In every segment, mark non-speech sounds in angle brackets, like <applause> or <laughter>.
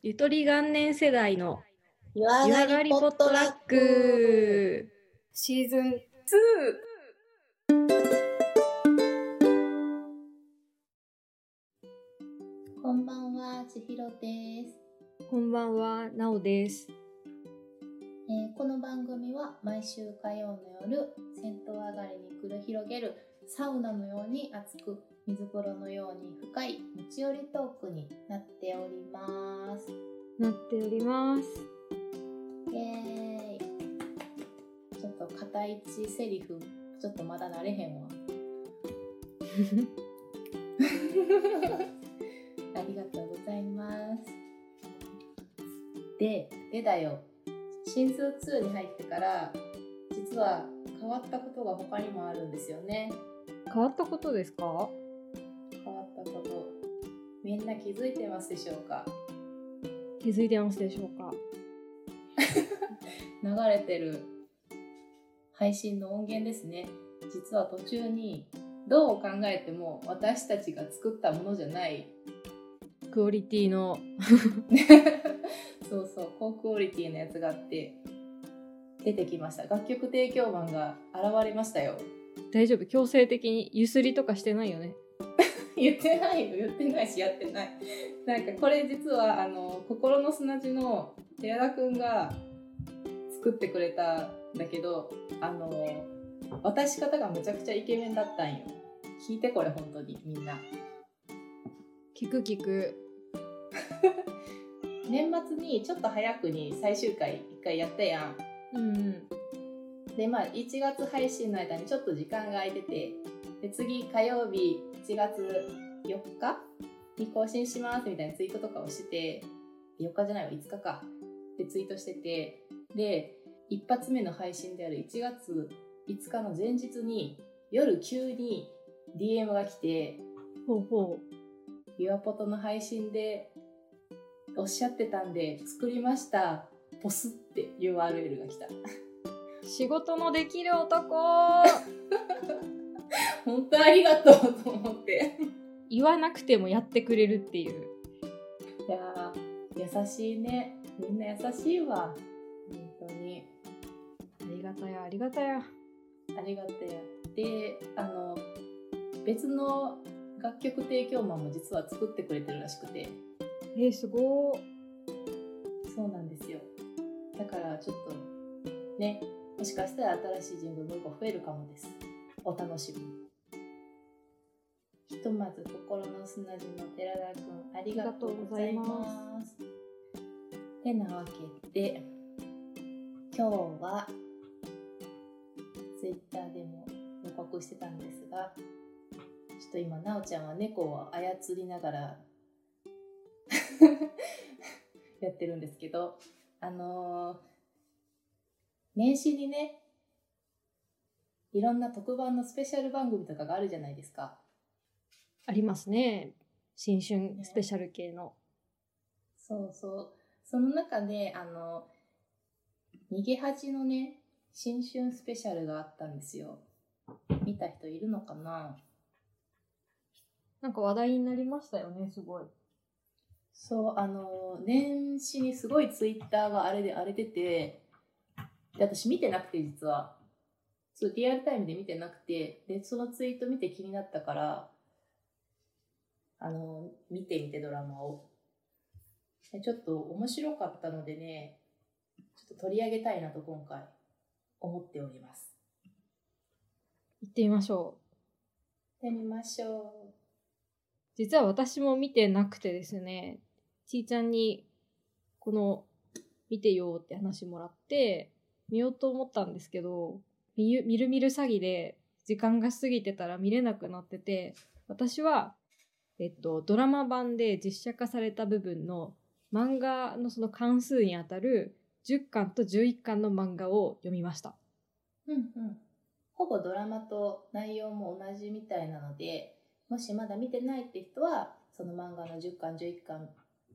ゆとり元年世代の湯湯上がりポットラック。シーズン2こんばんは千尋です、こんばんは、なおです。えーこの番組は毎週火曜の夜銭湯上がりに繰り広げるサウナのように熱く水風呂のように深い持ち寄りトークになっております。なっております。イエーイ。ちょっと片一セリフちょっとまだ慣れへんわ。<laughs> ありがとうございます。ででだよ。シーズン2に入ってから実は変わったことが他にもあるんですよね。変わったことですか？ったことみんな気づいてますでしょうか？気づいてますでしょうか？<laughs> 流れてる配信の音源ですね。実は途中にどう考えても私たちが作ったものじゃない。クオリティの。<laughs> そうそう高クオリティのやつがあって出てきました。楽曲提供マンが現れましたよ。大丈夫。強制的にゆすりとかしてないよね。<laughs> <laughs> 言ってないよ言ってないしやってないなんかこれ実はあの心の砂地の寺田くんが作ってくれたんだけどあの渡し方がむちゃくちゃイケメンだったんよ聞いてこれ本当にみんな聞く聞く。<laughs> 年末にちょっと早くに最終回1回やったやんうんうん。でまあ1月配信の間にちょっと時間が空いててで次火曜日1月4日に更新しますみたいなツイートとかをして4日じゃないわ5日かでツイートしててで一発目の配信である1月5日の前日に夜急に DM が来てほうほ「ユアポトの配信でおっしゃってたんで作りましたポス」って URL が来た。う。仕事のできる男 <laughs> <laughs> 本当ありがとうと思って。言わなくてもやってくれるっていう。いやー優しいね。みんな優しいわ。本当に。ありがたや、ありがたや。ありがたや。であの別の楽曲提供マンも実は作ってくれてるらしくて。えー、すごー。そうなんですよ。だからちょっとねもしかしたら新しい人文もう一個増えるかもですお楽しみ。ひとまず心の砂地の寺田くんありがとうございます。てなわけで今日はツイッターでも予告してたんですがちょっと今なおちゃんは猫を操りながら <laughs> やってるんですけどあのー年始にねいろんな特番のスペシャル番組とかがあるじゃないですかありますね。新春スペシャル系の。そうそうその中であの逃げ恥のね新春スペシャルがあったんですよ見た人いるのかな？なんか話題になりましたよね、すごい。そうあの年始にすごいツイッターが荒れで荒れててで私見てなくて実はそうリアルタイムで見てなくてでそのツイート見て気になったからあの見てみてドラマを。でちょっと面白かったのでねちょっと取り上げたいなと今回思っております。行ってみましょう。行ってみましょ実は私も見てなくてですね、ちーちゃんにこの見てよって話もらって見ようと思ったんですけど、見ゆ見る見る詐欺で時間が過ぎてたら見れなくなってて、私は、えっと、ドラマ版で実写化された部分の漫画のその関数にあたる10巻と11巻の漫画を読みました。うんうんほぼドラマと内容も同じみたいなのでもしまだ見てないって人はその漫画の10巻11巻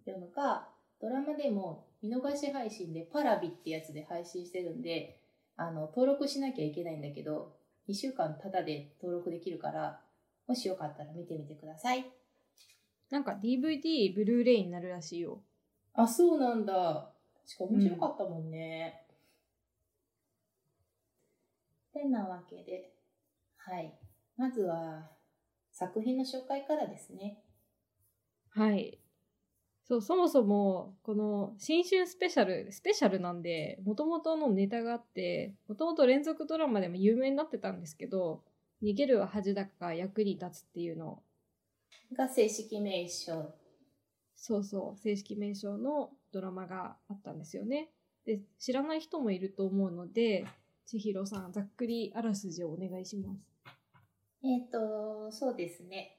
読むかドラマでも見逃し配信でパラビってやつで配信してるんであの登録しなきゃいけないんだけど2週間タダで登録できるからもしよかったら見てみてくださいなんか DVD、ブルーレイになるらしいよ。あ、そうなんだ。確か面白かったもんね。てなわけで、はい。まずは、作品の紹介からですね。はい。そう、そもそも、この新春スペシャル、スペシャルなんで、もともとのネタがあって、もともと連続ドラマでも有名になってたんですけど、逃げるは恥だか役に立つっていうのが正式名称。そうそう、正式名称のドラマがあったんですよね。で、知らない人もいると思うので、千尋さん、ざっくりあらすじをお願いします。えっ、と、そうですね。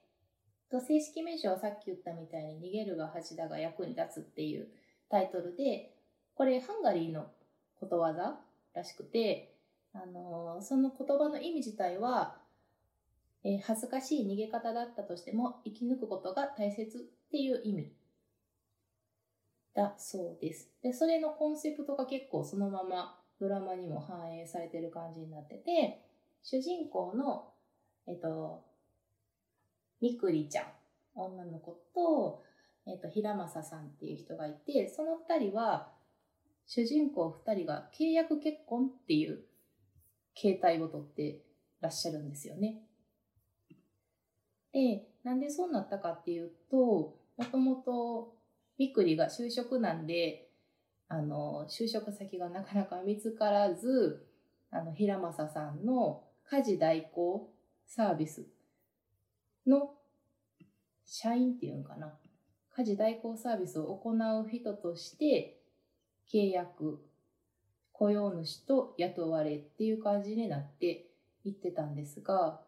と正式名称はさっき言ったみたいに逃げるが恥だが役に立つっていうタイトルで、これハンガリーのことわざらしくて、あのその言葉の意味自体は、えー恥ずかしい逃げ方だったとしても生き抜くことが大切っていう意味だそうです。で、それのコンセプトが結構そのままドラマにも反映されてる感じになってて、主人公の、えっと、みくりちゃん、女の子と、えっと、平正さんっていう人がいて、その二人は、主人公二人が契約結婚っていう形態をとってらっしゃるんですよね。で、なんでそうなったかっていうと、もともとみくりが就職なんで、あの、就職先がなかなか見つからず、あの、平正さんの家事代行サービスの社員っていうんかな。家事代行サービスを行う人として契約、雇用主と雇われっていう感じになっていってたんですが、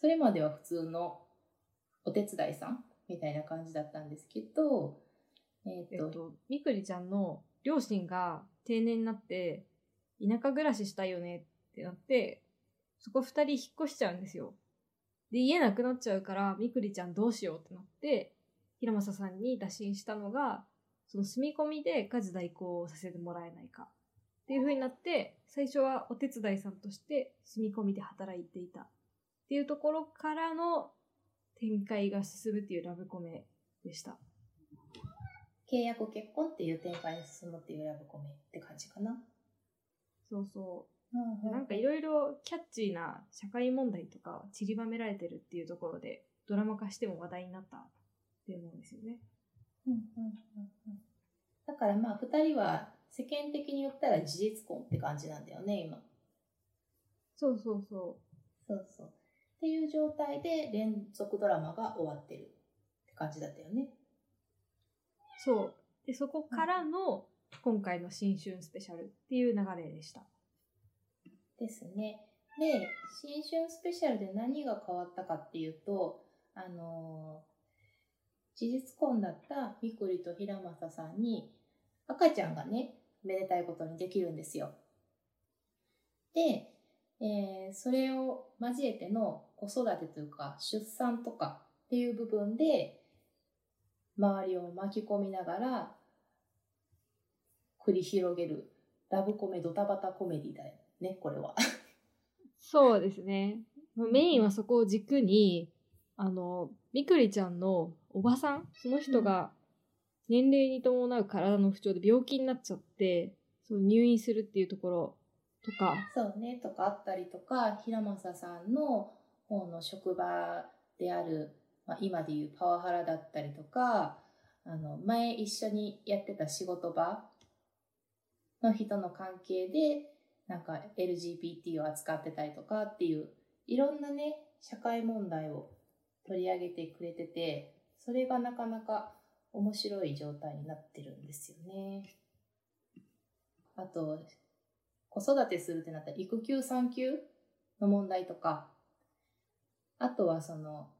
それまでは普通のお手伝いさんみたいな感じだったんですけど、えっ、と、えっと、みくりちゃんの両親が定年になって、田舎暮らししたいよねってなって、そこ二人引っ越しちゃうんですよ。で、家なくなっちゃうから、みくりちゃんどうしようってなって、平正さんに打診したのが、その住み込みで家事代行をさせてもらえないか。っていう風になって、最初はお手伝いさんとして住み込みで働いていた。っていうところからの展開が進むっていうラブコメでした。契約結婚っていう展開に進むっていうラブコメって感じかな。そうそう。うんなんかいろいろキャッチーな社会問題とか散りばめられてるっていうところでドラマ化しても話題になったって思うんですよね。うんうんうんうんだからまあ二人は世間的に言ったら事実婚って感じなんだよね、今。そうそうそそうそう。っていう状態で連続ドラマが終わってるって感じだったよね。う。そう。で、そこからの今回の新春スペシャルっていう流れでした。ですね。で、新春スペシャルで何が変わったかっていうと、あのー事実婚だったみくりと平正さんに赤ちゃんがね、めでたいことにできるんですよ。で、えーそれを交えての子育てというか出産とかっていう部分で周りを巻き込みながら繰り広げるラブコメドタバタコメディだよね、これは。そうですね。メインはそこを軸に、あの、みくりちゃんのおばさん、その人が年齢に伴う体の不調で病気になっちゃって、そう入院するっていうところとか、そうね、とかあったりとか、平正さんの方の職場である、まあ、今でいうパワハラだったりとか、あの、前一緒にやってた仕事場の人の関係で、なんか LGBT を扱ってたりとかっていう、いろんなね、社会問題を取り上げてくれてて、それがなかなか面白い状態になってるんですよね。あと、子育てするってなったら育休産休の問題とか、あとはその、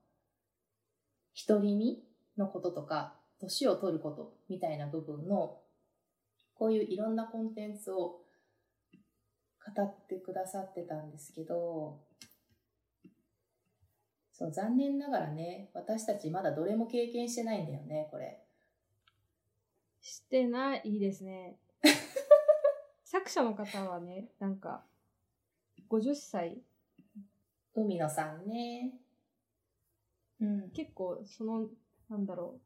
独り身のこととか、年を取ることみたいな部分の、こういういろんなコンテンツを語ってくださってたんですけど、そう、残念ながらね、私たちまだどれも経験してないんだよね、これ。してないですね。<laughs> 作者の方はね、なんか、50歳、海野さんね。うん。結構その、なんだろ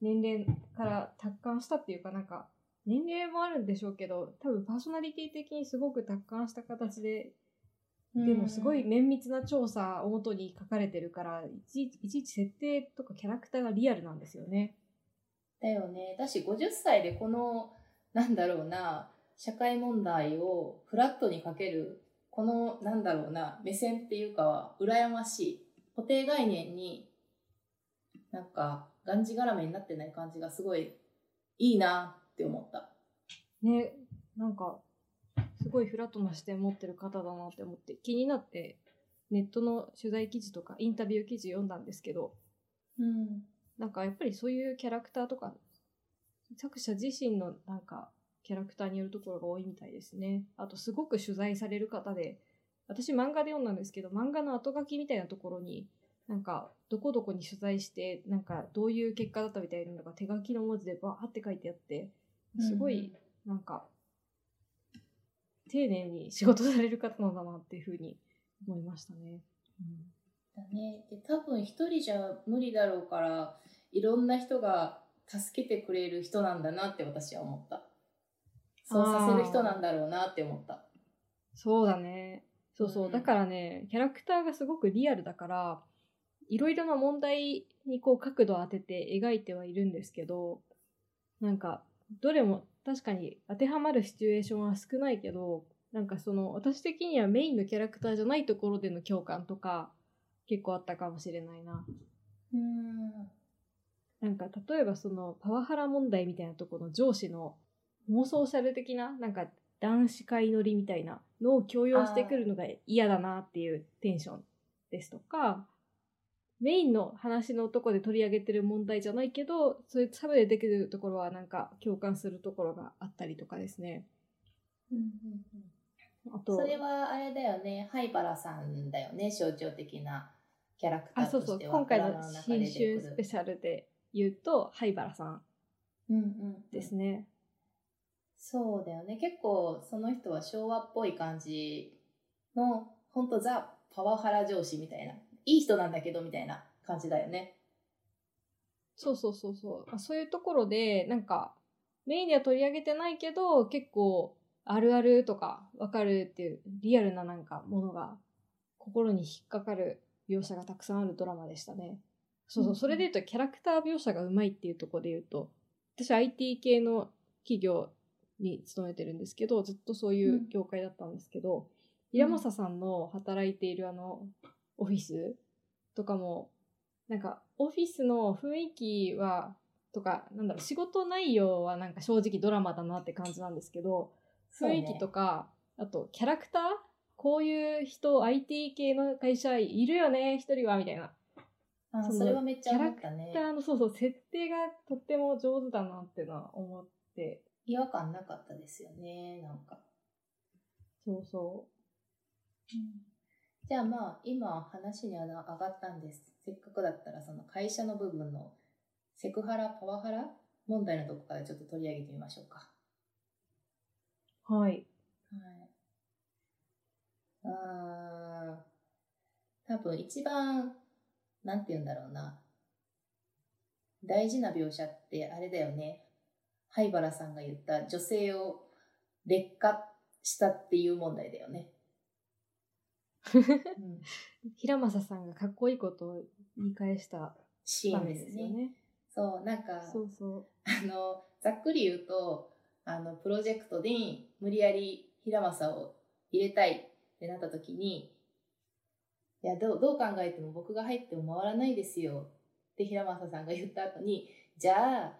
う、年齢から達観したっていうかなんか年齢もあるんでしょうけど多分パーソナリティ的にすごく達観した形ででもすごい綿密な調査をもとに書かれてるからいちいちいち設定とかキャラクターがリアルなんですよね。だよね。だし50歳でこの、なんだろうな、社会問題をフラットにかける、この、なんだろうな、目線っていうかは、羨ましい。固定概念に、なんか、がんじがらめになってない感じがすごいいいなって思った。ね、なんか、すごいフラットな視点持ってる方だなって思って、気になって、ネットの取材記事とかインタビュー記事読んだんですけど、うん。なんかやっぱりそういうキャラクターとか、作者自身のなんかキャラクターによるところが多いみたいですね。あとすごく取材される方で、私漫画で読んだんですけど、漫画の後書きみたいなところに、なんかどこどこに取材して、なんかどういう結果だったみたいなのが手書きの文字でバーって書いてあって、すごいなんか、丁寧に仕事される方なんだなっていうふうに思いましたね。だね。で、多分一人じゃ無理だろうから、いろんな人が助けてくれる人なんだなって私は思った。そうさせる人なんだろうなって思った。そうだね。そうそう。うんだからね、キャラクターがすごくリアルだから、いろいろな問題にこう角度を当てて描いてはいるんですけど、なんか、どれも確かに当てはまるシチュエーションは少ないけど、なんかその、私的にはメインのキャラクターじゃないところでの共感とか、結構あったかもしれないな。うん。なんか例えばそのパワハラ問題みたいなところの上司の妄想シャル的ななんか男子会乗りみたいなのを強要してくるのが嫌だなっていうテンションですとかメインの話のところで取り上げてる問題じゃないけどそういうサブでできるところはなんか共感するところがあったりとかですね。うんうんあとそれはあれだよね、灰原さんだよね、象徴的なキャラクタあそうそうーとしては。今回のドラマ中で新春スペシャルで言うと灰原さんうんうん、ですね。そうだよね。結構その人は昭和っぽい感じの、ほんとザ・パワハラ上司みたいな。いい人なんだけどみたいな感じだよね。そうそうそうそう。あそういうところで、なんか、メインでは取り上げてないけど、結構、あるあるとか、わかるっていう、リアルななんか、ものが、心に引っかかる描写がたくさんあるドラマでしたね。そうそう、それで言うと、キャラクター描写がうまいっていうところで言うと、私 IT 系の企業に勤めてるんですけど、ずっとそういう業界だったんですけど、平正さんの働いているあの、オフィス？とかも、なんか、オフィスの雰囲気は、とか、なんだろう、仕事内容はなんか正直ドラマだなって感じなんですけど、雰囲気とか、あと、キャラクター？こういう人、IT 系の会社いるよね、一人は、みたいな。あそれはめっちゃ思ったね。キャラクターの、そうそう、設定がとっても上手だなってのは思って、違和感なかったですよね、なんか。そうそじゃあまあ、今話には上がったんです。せっかくだったらその会社の部分のセクハラ、パワハラ問題のとこからちょっと取り上げてみましょうか。う。はい。はい。あー多分一番、なんて言うんだろうな。大事な描写ってあれだよね。灰原さんが言った女性を劣化したっていう問題だよね。うん、平正さんがかっこいいことを言い返したシーンですすよね。そう、なんか、そうそう。あの、ざっくり言うと、あの、プロジェクトに無理やり平正を入れたいってなった時に、いや、どう、どう考えても僕が入っても回らないですよって平正さんが言った後に、じゃあ、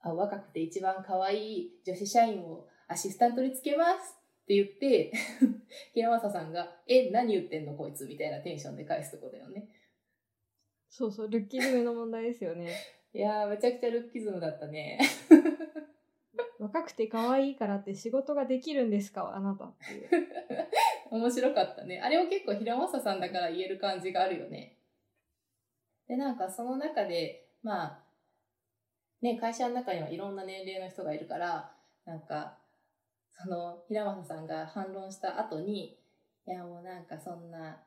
あ若くて一番可愛い女子社員をアシスタントにつけますって言って、<laughs> 平正さんが、え、何言ってんの？こいつみたいなテンションで返すとこだよね。そうそう、ルッキズムの問題ですよね。<laughs> いやー、めちゃくちゃルッキズムだったね。<laughs> 若くて可愛いからって仕事ができるんですか？あなたっていう。面白かったね。あれを結構平正さんだから言える感じがあるよね。で、なんかその中で、まあ、ね、会社の中にはいろんな年齢の人がいるから、なんか、その平正さんが反論した後に、いやもうなんかそんな、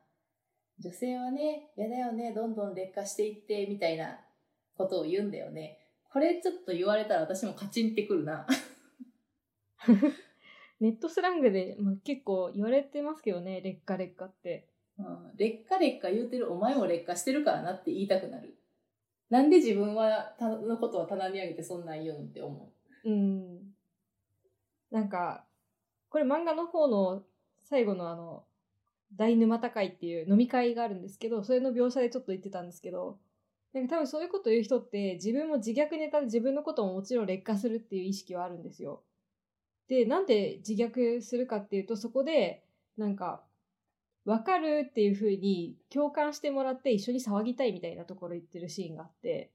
女性はね、嫌だよね、どんどん劣化していって、みたいなことを言うんだよね。これちょっと言われたら私もカチンってくるな。<laughs> ネットスラングで、まあ、結構言われてますけどね、劣化劣化って。うん、劣化劣化言うてるお前も劣化してるからなって言いたくなる。なんで自分はたのことは棚に上げてそんなん言うんって思うん。なんか、これ漫画の方の最後のあの、大沼高いっていう飲み会があるんですけど、それの描写でちょっと言ってたんですけど、なんか多分そういうこと言う人って自分も自虐ネタで自分のことももちろん劣化するっていう意識はあるんですよ。で、なんで自虐するかっていうと、そこで、なんか、わかるっていう風に共感してもらって一緒に騒ぎたいみたいなところ言ってるシーンがあって、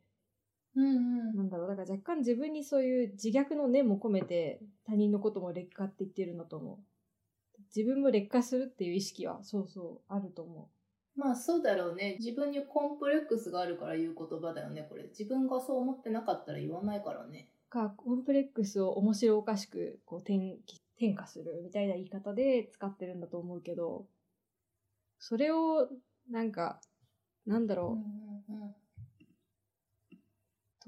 う。うんなんだろう、だから若干自分にそういう自虐の念も込めて他人のことも劣化って言ってるんだと思う。自分も劣化するっていう意識はそうそうあると思まあそうだろうね。自分にコンプレックスがあるから言う言葉だよね、これ。自分がそう思ってなかったら言わないからね。う。か、コンプレックスを面白おかしくこう転転化するみたいな言い方で使ってるんだと思うけど、それをなんか、なんだろう、うんうん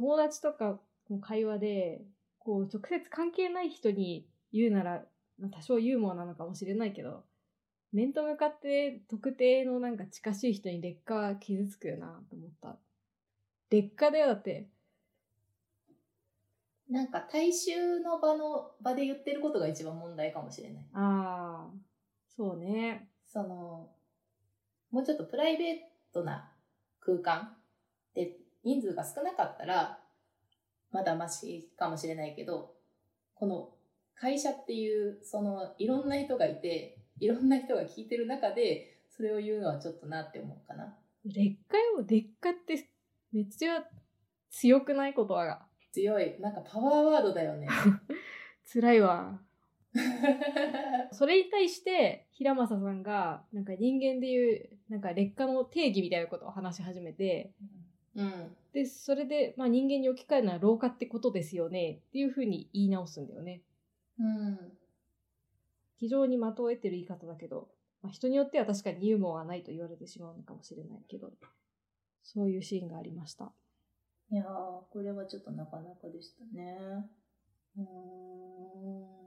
友達とかの会話で、こう、直接関係ない人に言うなら、まあ多少ユーモアなのかもしれないけど、面と向かって特定のなんか近しい人に劣化は傷つくよなと思った。劣化だよ、だって。なんか大衆の場の場で言ってることが一番問題かもしれない。ああ、そうね。その、もうちょっとプライベートな空間で人数が少なかったら、まだマシかもしれないけど、この会社っていう、そのいろんな人がいて、いろんな人が聞いてる中で、それを言うのはちょっとなって思うかな。劣化よ、劣化ってめっちゃ強くないことは？強い。なんかパワーワードだよね。<laughs> 辛いわ。<laughs> それに対して、平正さんが、なんか人間でいう、なんか劣化の定義みたいなことを話し始めて、うん。で、それで、まあ人間に置き換えるのは老化ってことですよね、っていうふうに言い直すんだよね。うん。非常に的を得てる言い方だけど、まあ、人によっては確かにユーモアがないと言われてしまうのかもしれないけど、そういうシーンがありました。いやー、これはちょっとなかなかでしたね。うーん。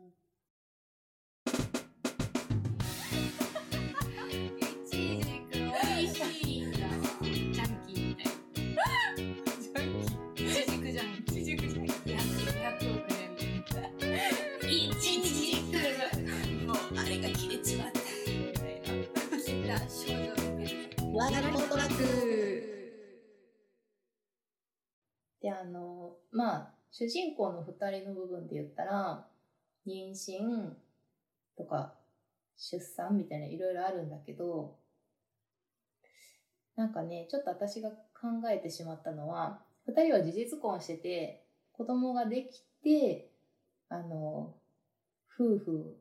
メールワートラックで、あの、まあ、主人公の二人の部分で言ったら、妊娠とか出産みたいないろいろあるんだけど、なんかね、ちょっと私が考えてしまったのは、二人は事実婚してて、子供ができて、あの、夫婦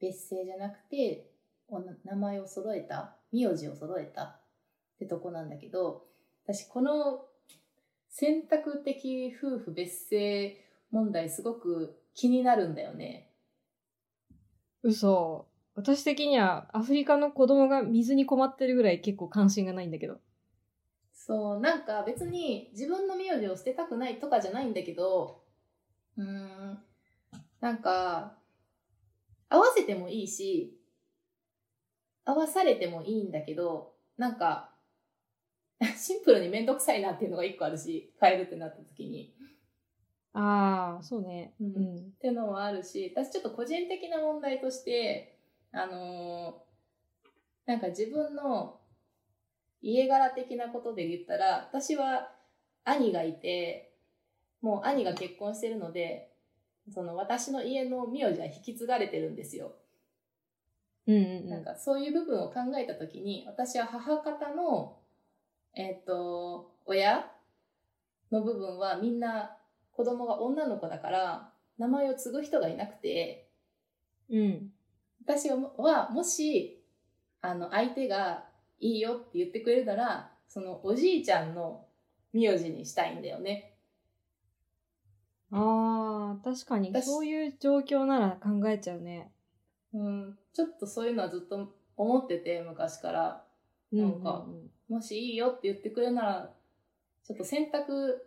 別姓じゃなくて、お名前を揃えた、名字を揃えたってとこなんだけど、私この選択的夫婦別姓問題すごく気になるんだよね。嘘。私的にはアフリカの子供が水に困ってるぐらい結構関心がないんだけど。そう、なんか別に自分の名字を捨てたくないとかじゃないんだけど、うーん、なんか、合わせてもいいし、合わされてもいいんだけど、なんか、<laughs> シンプルにめんどくさいなっていうのが一個あるし、変えるってなった時に。ああ、そうね。うんうん。っていうのもあるし、私ちょっと個人的な問題として、あのーなんか自分の家柄的なことで言ったら、私は兄がいて、もう兄が結婚してるので、その私の家の名字は引き継がれてるんですよ。うんうんうん。なんかそういう部分を考えたときに、私は母方の、えっ、と、親の部分はみんな子供が女の子だから、名前を継ぐ人がいなくて、うん。私はもし、あの、相手がいいよって言ってくれるなら、そのおじいちゃんの名字にしたいんだよね。ああ、確かに私そういう状況なら考えちゃうね。うん、ちょっとそういうのはずっと思ってて、昔から。なんかうんうんうんもしいいよって言ってくれるなら、ちょっと選択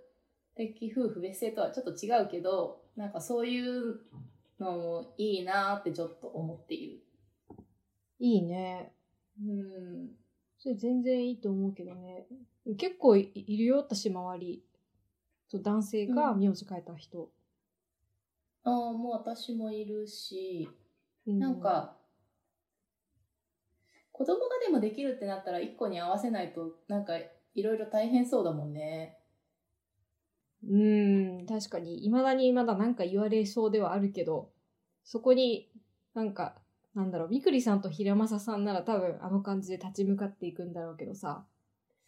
的夫婦別姓とはちょっと違うけど、なんかそういうのもいいなってちょっと思っている。いいね。うん。それ全然いいと思うけどね。結構いいるよ、私周り。そう男性が名字変えた人。ああ、もう私もいるし、うなん、か、子供がでもできるってなったら一個に合わせないと、なんかいろいろ大変そうだもんね。うん、確かに、未だにまだなんか言われそうではあるけど、そこになんか、なんだろう、みくりさんと平正さんなら多分あの感じで立ち向かっていくんだろうけどさ、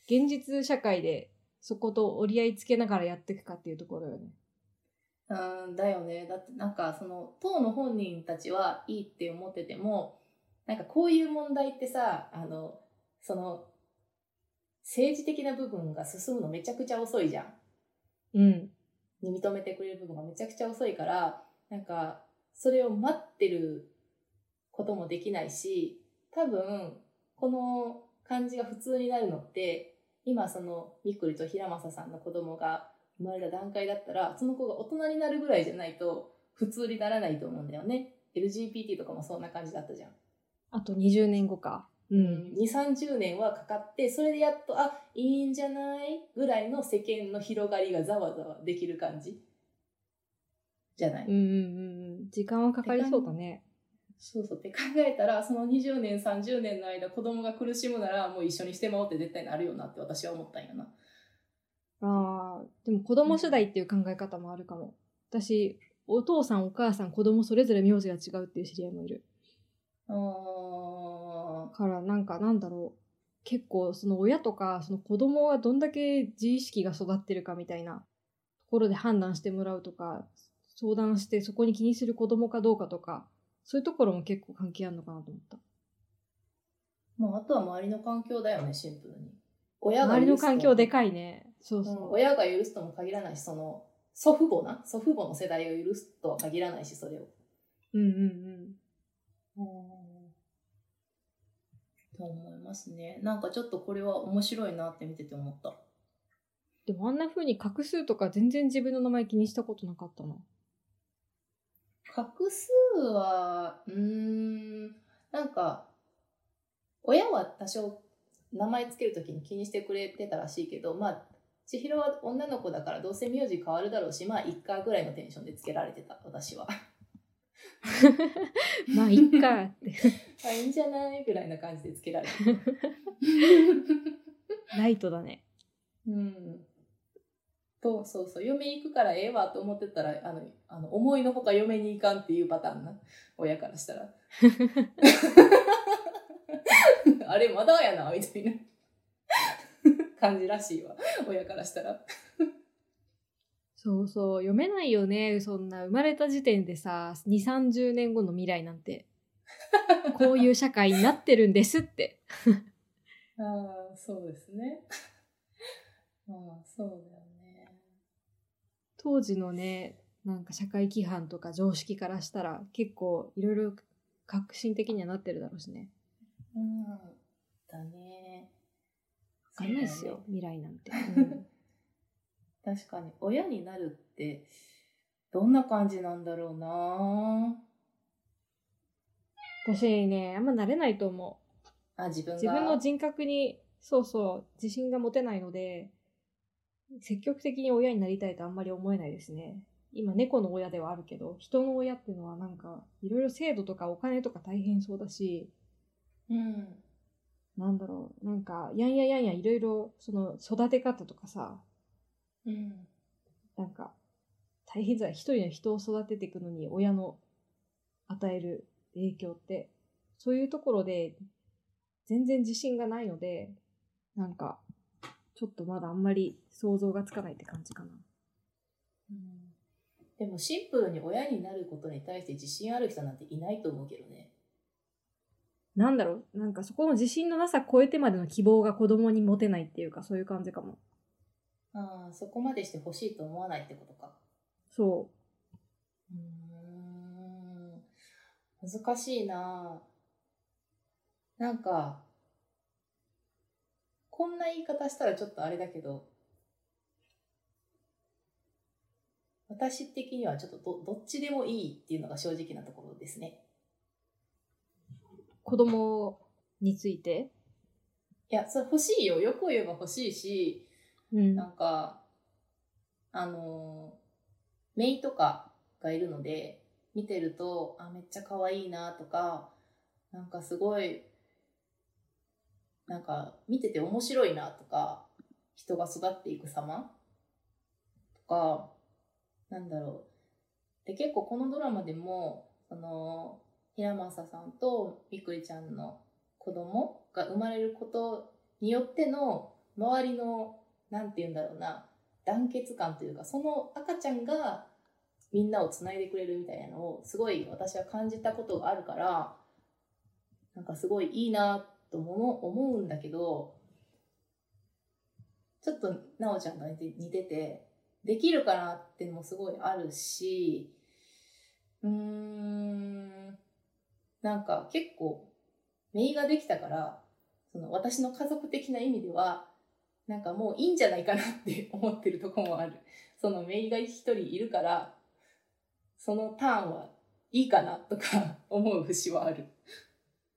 現実社会でそこと折り合いつけながらやっていくかっていうところよね。うん、だよね。だってなんかその当の本人たちはいいって思ってても、なんかこういう問題ってさ、あの、その、政治的な部分が進むのめちゃくちゃ遅いじゃん。うん。に認めてくれる部分がめちゃくちゃ遅いから、なんか、それを待ってることもできないし、多分、この感じが普通になるのって、今その、みくりと平正さんの子供が生まれた段階だったら、その子が大人になるぐらいじゃないと、普通にならないと思うんだよね。LGBT とかもそんな感じだったじゃん。あと20年後か。うん。2、30年はかかって、それでやっと、あ、いいんじゃないぐらいの世間の広がりがざわざわできる感じ？じゃない、うんうんうんうん。時間はかかりそうだね。そうそうって考えたら、その20年、30年の間子供が苦しむならもう一緒にしてまおうって絶対なるよなって私は思ったんやな。ああ、でも子供世代っていう考え方もあるかも。私、お父さんお母さん子供それぞれ名字が違うっていう知り合いもいる。あからなんかなんだろう。結構その親とかその子供がどんだけ自意識が育ってるかみたいなところで判断してもらうとか相談してそこに気にする子供かどうかとかそういうところも結構関係あるのかなと思った。まあ、あとは周りの環境だよね、シンプルに。親が周りの環境でかいね。そうう。んそう、親が許すとも限らないし、その、祖父母な、祖父母の世代を許すとは限らないし、それを。うん、うんうんと思いますね。なんかちょっとこれは面白いなって見てて思った。でもあんな風に画数とか全然自分の名前気にしたことなかったな画数は、うーん、なんか、親は多少名前つけるときに気にしてくれてたらしいけど、まあ、千尋は女の子だからどうせ名字変わるだろうし、まあ、いっかぐらいのテンションでつけられてた、私は。<laughs> まあいっかって <laughs> あ、いいんじゃないぐらいな感じでつけられてた。<laughs> ライトだねうん。と、そうそう、嫁行くからええわと思ってたら、あの、あの思いのほか嫁に行かんっていうパターンな。親からしたら。あれ、まだやな、みたいな感じらしいわ。親からしたら。そうそう、読めないよね。そんな生まれた時点でさ、2、30年後の未来なんて、<laughs> こういう社会になってるんですって。ああ、そうですね。あ <laughs> あ、そうだよね。当時のね、なんか社会規範とか常識からしたら結構いろいろ革新的にはなってるだろうしね。うん。だね。わかんないですよ、ね未来なんて。う <laughs> ん確かに親になるってどんな感じなんだろうな。私ね、あんま慣れないと思あ自分自分の人格に、そうそう、自信が持てないので、積極的に親になりたいとあんまり思えないですね。今、猫の親ではあるけど、人の親っていうのはなんか、いろいろ制度とかお金とか大変そうだし、うん。なんだろう、なんか、やんややんやいろいろ、その、育て方とかさ、うんなんか、大変じゃない。一人の人を育てていくのに、親の与える影響って、そういうところで、全然自信がないので、なんか、ちょっとまだあんまり想像がつかないって感じかな。うんでもシンプルに親になることに対して自信ある人なんていないと思うけどねなんだろう、なんかそこの自信のなさ超えてまでの希望が子供に持てないっていうか、そういう感じかも。ああそこまでしてほしいと思わないってことかそうーん難しいななんかこんな言い方したらちょっとあれだけど私的にはちょっとどどっちでもいいっていうのが正直なところですね。子供について？いや、それ欲しいよ。よく言えば欲しいし、うんなんか、あのー、メイとかがいるので、見てると、あ、めっちゃ可愛いなとか、なんかすごい、なんか見てて面白いなとか、人が育っていく様とか、なんだろう。で、結構このドラマでも、その、平正さんとみくりちゃんの子供が生まれることによっての周りのなんて言うんだろうな。団結感というかその赤ちゃんがみんなをつないでくれるみたいなのをすごい私は感じたことがあるからなんかすごいいいなとも思うんだけどちょっとなおちゃんが似ててできるかなってのもすごいあるしうーんなんか結構姪ができたからその私の家族的な意味ではなんかもういいんじゃないかなって <laughs> 思ってるとこもある。その姪が一人いるからそのターンはいいかなとか <laughs> 思う節はある。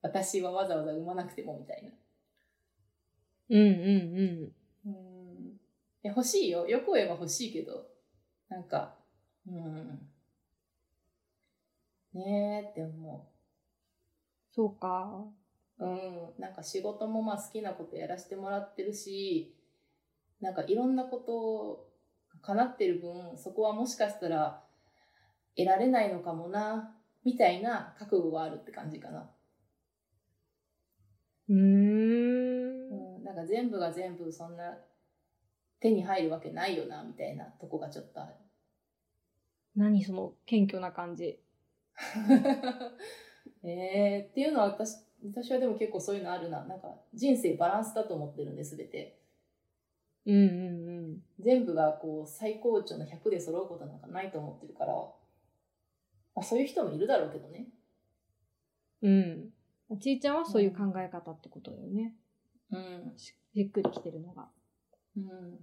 私はわざわざ産まなくてもみたいな。うんうんうん。いや欲しいよ。よく言えば欲しいけど。なんかうん。ねえって思そうか。ううん。なんか仕事もまあ好きなことやらせてもらってるしなんかいろんなこと叶ってる分そこはもしかしたら得られないのかもなみたいな覚悟があるって感じかな、うーん。うん、なんか全部が全部そんな手に入るわけないよなみたいなとこがちょっとある何その謙虚な感じ。<laughs> えー、っていうのは私私はでも結構そういうのあるななんか人生バランスだと思ってるんで全てうんうん全部がこう最高潮の100で揃うことなんかないと思ってるから、まあ、そういう人もいるだろうけどねうん。うん。ちいちゃんはそういう考え方ってことだよね。うんししっくりきてるのが。うん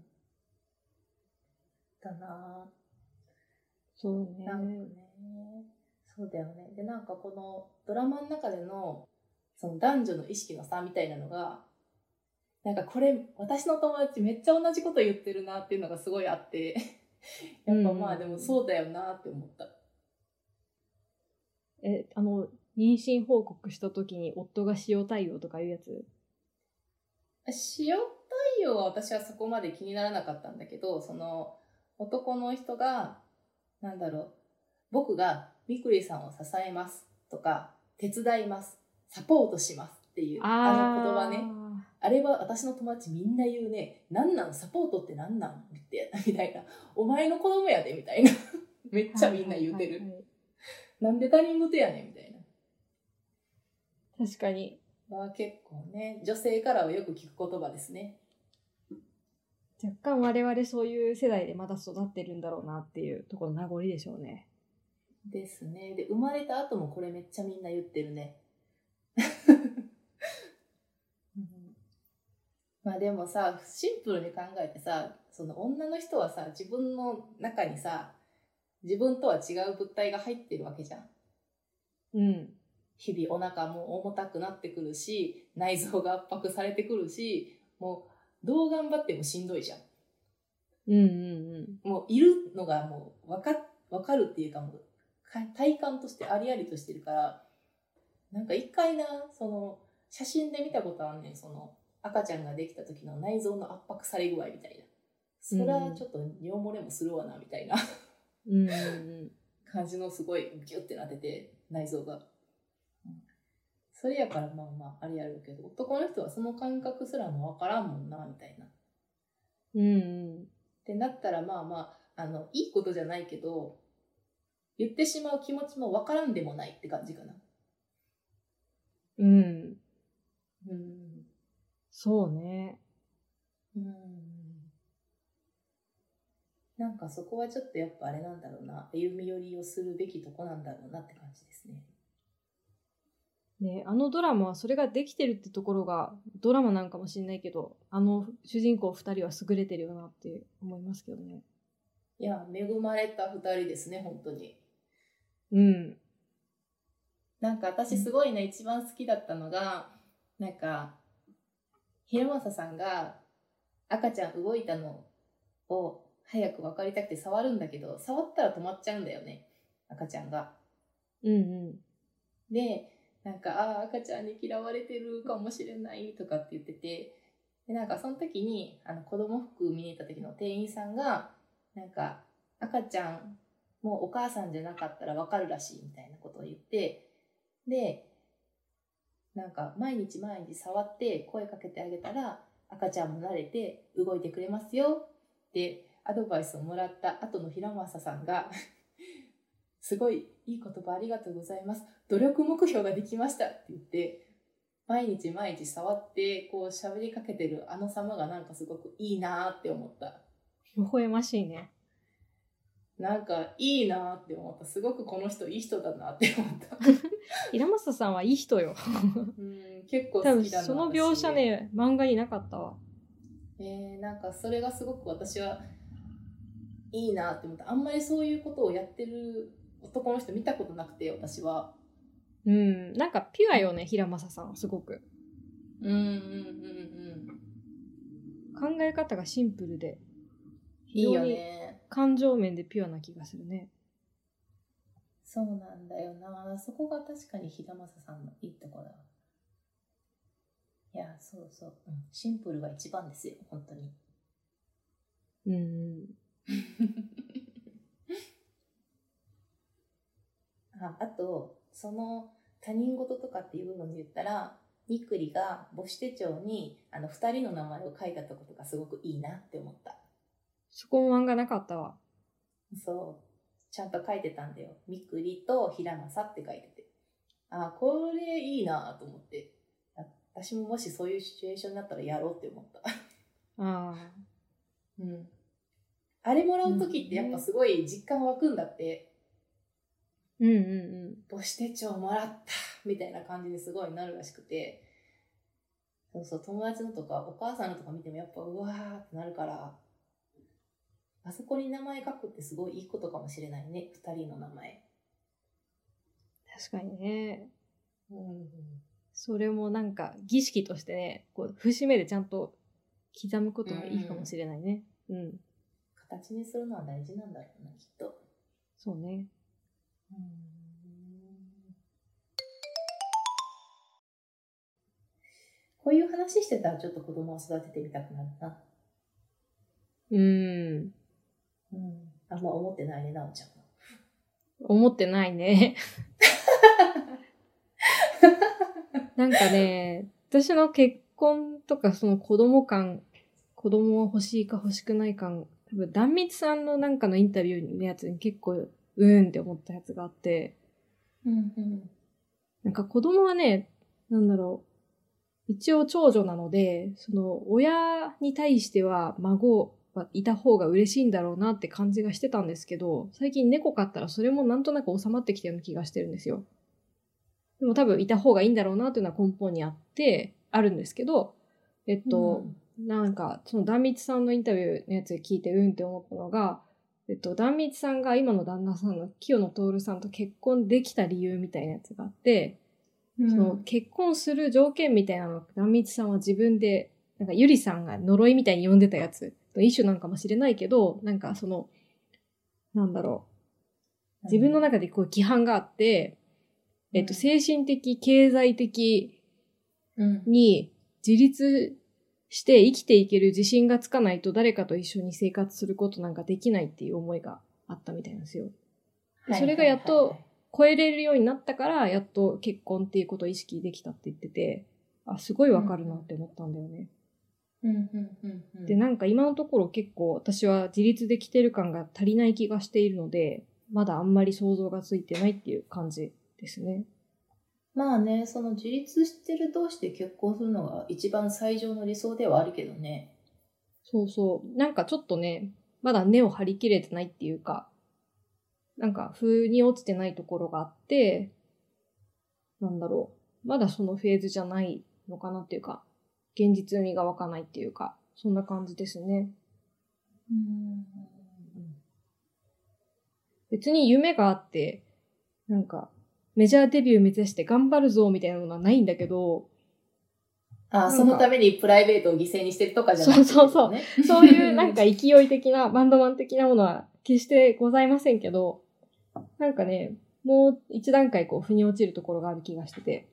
だなそうね。ぁなんかねそうだよねでなんかこのドラマの中でのその男女の意識の差みたいなのがなんかこれ私の友達めっちゃ同じこと言ってるなっていうのがすごいあって。<laughs> やっぱまあでもそうだよなって思った。え、あの、妊娠報告した時に夫が塩対応とかいうやつ？塩対応は私はそこまで気にならなかったんだけどその男の人がなんだろう僕がみくりさんを支えますとか手伝いますサポートしますっていうあの言葉ねあれは私の友達みんな言うね。なんなん？サポートってなんなん？ってみたいな。お前の子供やでみたいな。<laughs> めっちゃみんな言うてる、はいはいはいなんで他人事やねんみたい確かに。なは結構ね女性からはよく聞く言葉ですね。若干我々そういう世代でまだ育ってるんだろうなっていうところの名残でしょうね。ですね。で、生まれた後もこれめっちゃみんな言ってるね。うんまあでもさ、シンプルに考えてさ、その女の人はさ、自分の中にさ、自分とは違う物体が入ってるわけじゃん。うん。日々お腹も重たくなってくるし、内臓が圧迫されてくるし、もうどう頑張ってもしんどいじゃん。うんうんもういるのがもうわかわかるっていうかもうか体感としてありありとしてるからなんか一回なその写真で見たことあんねんその赤ちゃんができた時の内臓の圧迫され具合みたいなそれはちょっと尿漏れもするわなみたいなうん。感じのすごいギュッてなってて内臓が、うんそれやからまあまああれやるけど男の人はその感覚すらもわからんもんなみたいなうんうん。ってなったらまあまああのいいことじゃないけど言ってしまう気持ちもわからんでもないって感じかな。うん。うん。そうね。うん。なんかそこはちょっとやっぱあれなんだろうな歩み寄りをするべきとこなんだろうなって感じですね。ね、あのドラマはそれができてるってところがドラマなんかもしれないけどあの主人公2人は優れてるよなって思いますけどね。いや、恵まれた二人ですね、本当に。うん。なんか私すごいね、一番好きだったのが、なんか、平正さんが赤ちゃん動いたのを早く分かりたくて触るんだけど、触ったら止まっちゃうんだよね、赤ちゃんが。うんうん。で、なんか、ああ、赤ちゃんに嫌われてるかもしれないとかって言ってて、で、なんかその時に、あの、子供服見に行った時の店員さんが、なんか、赤ちゃんもうお母さんじゃなかったらわかるらしいみたいなことを言って、で、なんか毎日毎日触って声かけてあげたら赤ちゃんも慣れて動いてくれますよってアドバイスをもらった後の平正さんが <laughs> すごいいい言葉ありがとうございます。努力目標ができましたって言って、毎日毎日触ってこう喋りかけてるあの様がなんかすごくいいなって思った。微笑ましいね。なんかいいなーって思った。すごくこの人いい人だなって思った。<laughs> 平正さんはいい人よ。うん、結構好きだな。その描写ね、漫画になかったわ。私。えー、なんかそれがすごく私はいいなって思った。あんまりそういうことをやってる男の人見たことなくて、私は。うん。なんかピュアよね、平正さんはすごく。うんうんうんうん。考え方がシンプルで、いいよね。感情面でピュアな気がするね。そうなんだよな。そこが確かに平正さんのいいとこだ。いや、そうそう。うん、シンプルが一番ですよ、本当に。うん。<laughs> ああと、その他人事とかっていう部分で言ったら、みっくりが母子手帳にあの二人の名前を書いたとことがすごくいいなって思った。そこも漫画なかったわ。そう。ちゃんと書いてたんだよ。みっくりと平正って書いてて。あ、これいいなと思って。あ私ももしそういうシチュエーションになったらやろうって思った。ああ。うん。あれもらう時ってやっぱすごい実感湧くんだって。うんうんうん。母子手帳もらったみたいな感じですごいなるらしくて。そうそう、友達のとかお母さんのとか見てもやっぱうわーってなるから、あそこに名前書くってすごいいいことかもしれないね。二人の名前。確かにね。うん。それもなんか儀式としてね、こう節目でちゃんと刻むことがいいかもしれないね。うん。形にするのは大事なんだろうな、きっと。そうね。こういう話してたらちょっと子供を育ててみたくなるな。うん。うん。あんま思ってないね、なおちゃんは。思ってないね。<laughs> なんかね、私の結婚とかその子供感、子供欲しいか欲しくない感、多分、壇蜜さんのなんかのインタビューのやつに結構、うーんって思ったやつがあって、うんうん。なんか子供はね、なんだろう、一応長女なので、その親に対しては孫はいた方が嬉しいんだろうなって感じがしてたんですけど、最近猫飼ったらそれもなんとなく収まってきたような気がしてるんですよ。でも多分いた方がいいんだろうなっていうのは根本にあって、あるんですけど、えっと、なんか、その壇蜜さんのインタビューのやつ聞いてうんって思ったのが、えっと、壇蜜さんが今の旦那さんの清野徹さんと結婚できた理由みたいなやつがあって、うん、その結婚する条件みたいなのを壇蜜さんは自分で、なんかゆりさんが呪いみたいに呼んでたやつ。の一種なんかもしれないけど、なんかその、なんだろう。自分の中でこう規範があって、えっと、精神的、経済的うん、に自立して生きていける自信がつかないと誰かと一緒に生活することなんかできないっていう思いがあったみたいなんですよ。でそれがやっと超えれるようになったから、やっと結婚っていうことを意識できたって言ってて、あ、すごいわかるなって思ったんだよね。うんうんうんうん、で、なんか今のところ結構私は自立できてる感が足りない気がしているので、まだあんまり想像がついてないっていう感じですね。まあね、その自立してる同士で結婚するのが一番最上の理想ではあるけどね。そうそう。なんかちょっとね、まだ根を張り切れてないっていうか、なんか、風に落ちてないところがあって、なんだろう。まだそのフェーズじゃないのかなっていうか、現実味が湧かないっていうか、そんな感じですね。うん別に夢があって、なんか、メジャーデビュー目指して頑張るぞみたいなのはないんだけど、あなんかそのためにプライベートを犠牲にしてるとかじゃなくて、そうそうそうね。<laughs> そういうなんか勢い的な、バンドマン的なものは決してございませんけど、なんかね、もう一段階こう、腑に落ちるところがある気がしてて、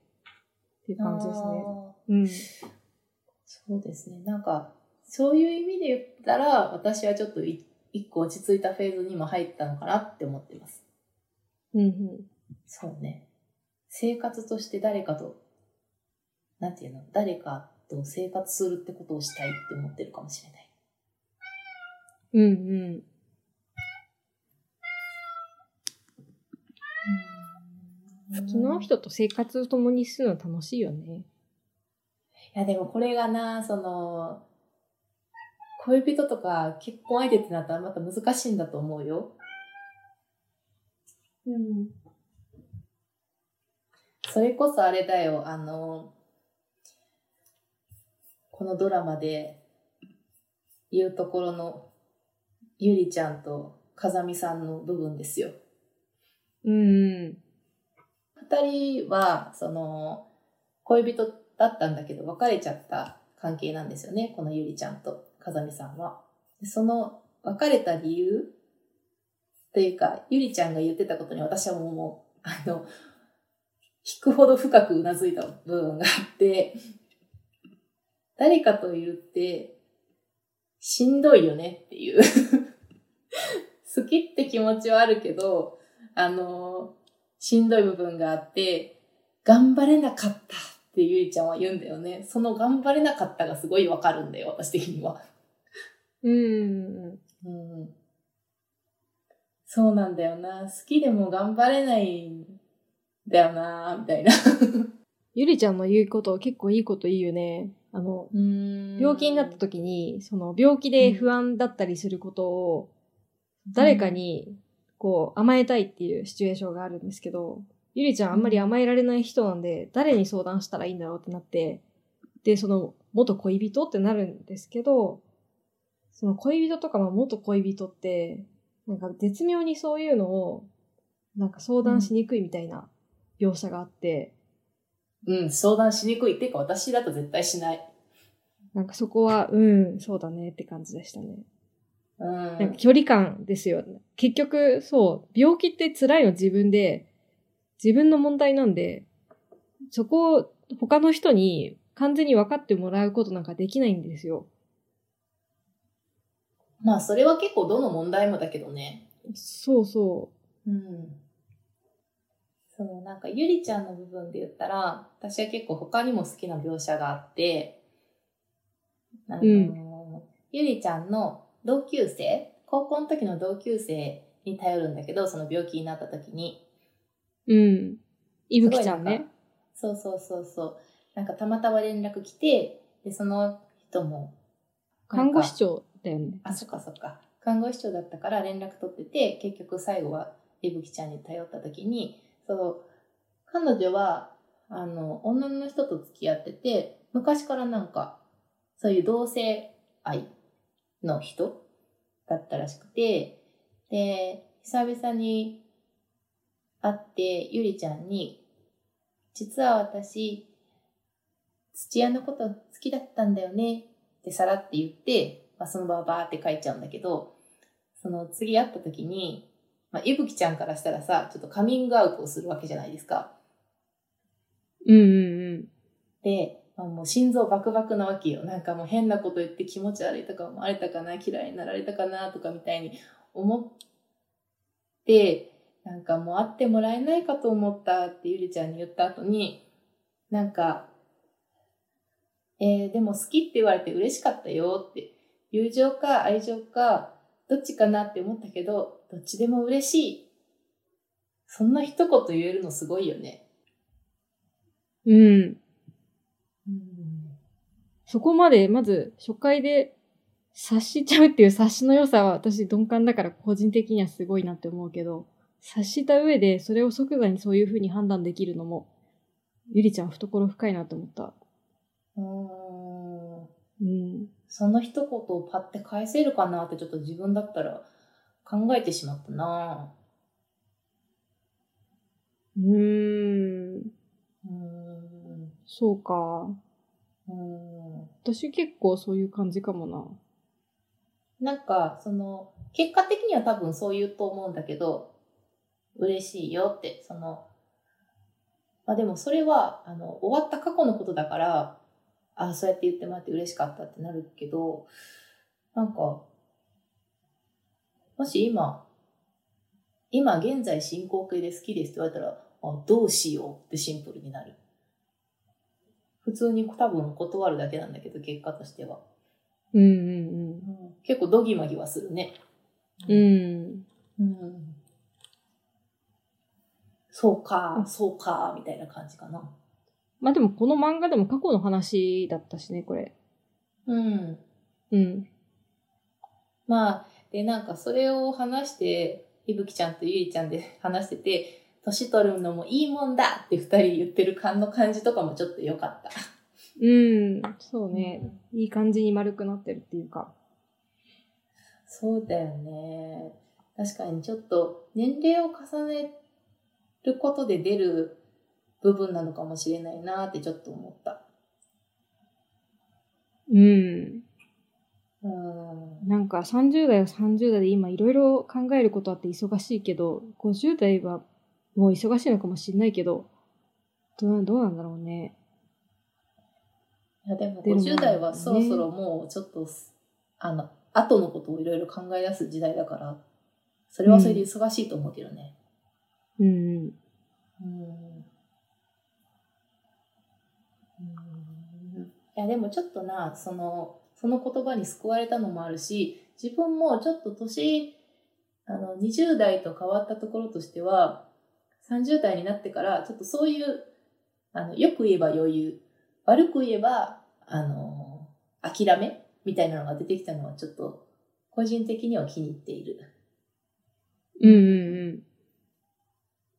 っていう感じですね。うん。そうですね。なんか、そういう意味で言ったら、私はちょっとい一個落ち着いたフェーズにも入ったのかなって思ってます。うんうん。そうね。生活として誰かと、なんていうの、誰かと生活するってことをしたいって思ってるかもしれない。うんうん。好きな人と生活を共にするの楽しいよね。いや、でもこれがな、その、恋人とか結婚相手ってなったらまた難しいんだと思うよ。うん。それこそあれだよ、あの、このドラマで言うところのゆりちゃんと風見さんの部分ですよ。うんうん。二人は、その、恋人だったんだけど別れちゃった関係なんですよね、このゆりちゃんと風見さんは。その別れた理由というか、ゆりちゃんが言ってたことに私はもう、あの、引くほど深くうなずいた部分があって、誰かと言って、しんどいよねっていう。<laughs> 好きって気持ちはあるけど、あの、しんどい部分があって、頑張れなかったってゆりちゃんは言うんだよね。その頑張れなかったがすごいわかるんだよ、私的には。うんうん。うん。そうなんだよな。好きでも頑張れないんだよな、みたいな。<laughs> ゆりちゃんの言うこと結構いいこと言うよね。あの、病病気になった時に、その病気で不安だったりすることを、誰かに、こう、甘えたいっていうシチュエーションがあるんですけど、ゆりちゃんあんまり甘えられない人なんで、誰に相談したらいいんだろうってなって、で、その、元恋人ってなるんですけど、その恋人とかも元恋人って、なんか絶妙にそういうのを、なんか相談しにくいみたいな描写があって、うん、相談しにくいっていうか私だと絶対しない。なんかそこは、うん、そうだねって感じでしたね。うん。なんか距離感ですよ。結局、そう、病気って辛いの自分で、自分の問題なんで、そこを他の人に完全に分かってもらうことなんかできないんですよ。まあそれは結構どの問題もだけどね。そうそうん。そう、なんかゆりちゃんの部分で言ったら、私は結構他にも好きな描写があって、あのうんゆりちゃんの同級生、高校の時の同級生に頼るんだけど、その病気になった時に。う。うん。いぶきちゃんね。そうそうそうそう。なんかたまたま連絡来て、で、その人も、看護師長だよね。あ、そっかそっか。看護師長だったから連絡取ってて、結局最後は伊吹ちゃんに頼った時に、その、彼女は、あの、女の人と付き合ってて、昔からなんか、そういう同性愛の人だったらしくて、で、久々に会って、ゆりちゃんに、実は私、土屋のこと好きだったんだよねってさらって言って、まあ、その場はバーって書いちゃうんだけど、その次会った時に、まあ、いぶきちゃんからしたらさ、ちょっとカミングアウトをするわけじゃないですか。うんうんうん。で、まあ、もう心臓バクバクなわけよ。なんかもう変なこと言って気持ち悪いとか思われたかな、嫌いになられたかなとかみたいに思って、なんかもう会ってもらえないかと思ったってゆりちゃんに言った後に、なんか、えー、でも好きって言われて嬉しかったよって、友情か愛情かどっちかなって思ったけど、どっちでも嬉しい。そんな一言言えるのすごいよね。うん。うんそこまで、まず、初回で察しちゃうっていう察しの良さは私鈍感だから個人的にはすごいなって思うけど、察した上でそれを即座にそういう風に判断できるのも、ゆりちゃん懐深いなと思った。うーんうん。その一言をパッて返せるかなってちょっと自分だったら考えてしまったなうーん。うん。そうか。うん。私結構そういう感じかもな。なんか、その、結果的には多分そう言うと思うんだけど、嬉しいよって、その、まあでもそれは、あの、終わった過去のことだから、あそうやって言ってもらって嬉しかったってなるけど、なんか、もし今、今現在進行形で好きですって言われたら、あどうしようってシンプルになる。普通に多分断るだけなんだけど、結果としては。うんうん結構ドギマギはするね。うん。うん。うん。そうか、そうか、みたいな感じかな。まあでもこの漫画でも過去の話だったしね、これ。うん。うん。まあ、で、なんかそれを話して、いぶきちゃんとゆりちゃんで話してて、年取るのもいいもんだって二人言ってる感の感じとかもちょっと良かった。うん。そうね。いい感じに丸くなってるっていうか。そうだよね。確かにちょっと年齢を重ねることで出る部分なのかもしれないなってちょっと思った。うん。うん。なんか30代は30代で今いろいろ考えることあって忙しいけど、50代はもう忙しいのかもしれないけど、どうどうなんだろうね。いやでも出るもん50代はねそろそろもうちょっとす、あの、後のことをいろいろ考え出す時代だから、それはそれで忙しいと思うけどね。うん。うん。うん。いやでもちょっとな、その、その言葉に救われたのもあるし、自分もちょっと年、あの、20代と変わったところとしては、30代になってから、ちょっとそういう、あの、よく言えば余裕、悪く言えば、あの、諦めみたいなのが出てきたのはちょっと、個人的には気に入っている。うん。うん。うん。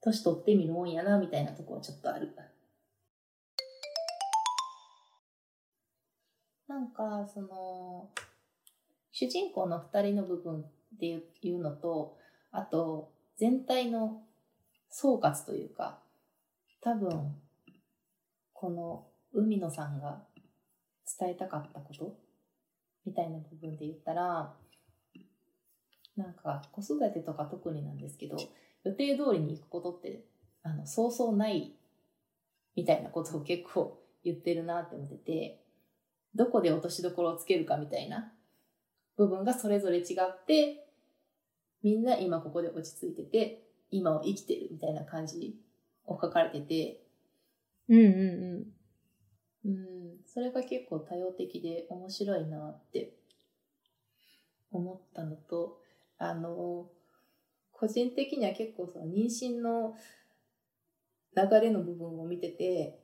年取ってみるもんやな、みたいなとこはちょっとある。なんか、その、主人公の二人の部分っていうのと、あと、全体の総括というか、多分、この海野さんが伝えたかったことみたいな部分で言ったら、なんか子育てとか特になんですけど、予定通りに行くことって、あの、そうそうないみたいなことを結構言ってるなって思ってて、どこで落としどころをつけるかみたいな部分がそれぞれ違って、みんな今ここで落ち着いてて、今を生きてるみたいな感じを書かれてて、うんうんうん、それが結構多様的で面白いなって思ったのと、あの、個人的には結構その妊娠の流れの部分を見てて、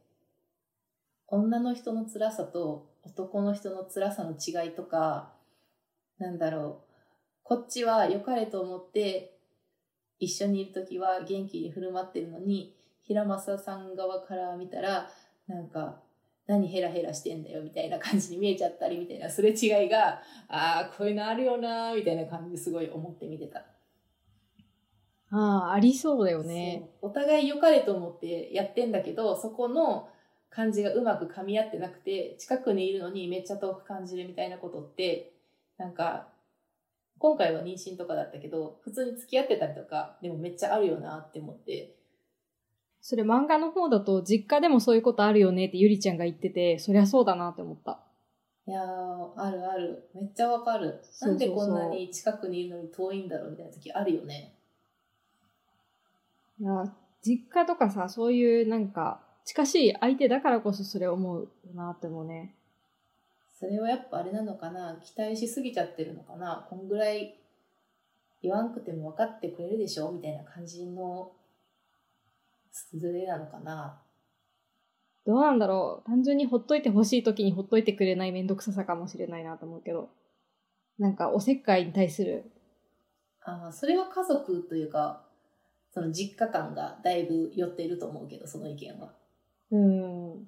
女の人の辛さと男の人の辛さの違いとか、なんだろう、こっちは良かれと思って一緒にいるときは元気に振る舞ってるのに、平正さん側から見たら、なんか、何ヘラヘラしてんだよみたいな感じに見えちゃったりみたいなすれ違いが、ああ、こういうのあるよなみたいな感じですごい思って見てた。うん。ああ、ありそうだよね。お互い良かれと思ってやってんだけど、そこの感じがうまく噛み合ってなくて、近くにいるのにめっちゃ遠く感じるみたいなことって、なんか、今回は妊娠とかだったけど、普通に付き合ってたりとか、でもめっちゃあるよなって思って、それ漫画の方だと実家でもそういうことあるよねってゆりちゃんが言ってて、そりゃそうだなって思った。いやー、あるある。めっちゃわかる。なんでこんなに近くにいるのに遠いんだろうみたいな時あるよね。いや、実家とかさ、そういうなんか、近しい相手だからこそそれ思うなって思うね。それはやっぱあれなのかな？期待しすぎちゃってるのかな？こんぐらい言わんくても分かってくれるでしょ？みたいな感じのズレなのかな？どうなんだろう単純にほっといてほしい時にほっといてくれないめんどくささかもしれないなと思うけど。なんかおせっかいに対する。あーそれは家族というかその実家感がだいぶ寄っていると思うけどその意見は。うん。うん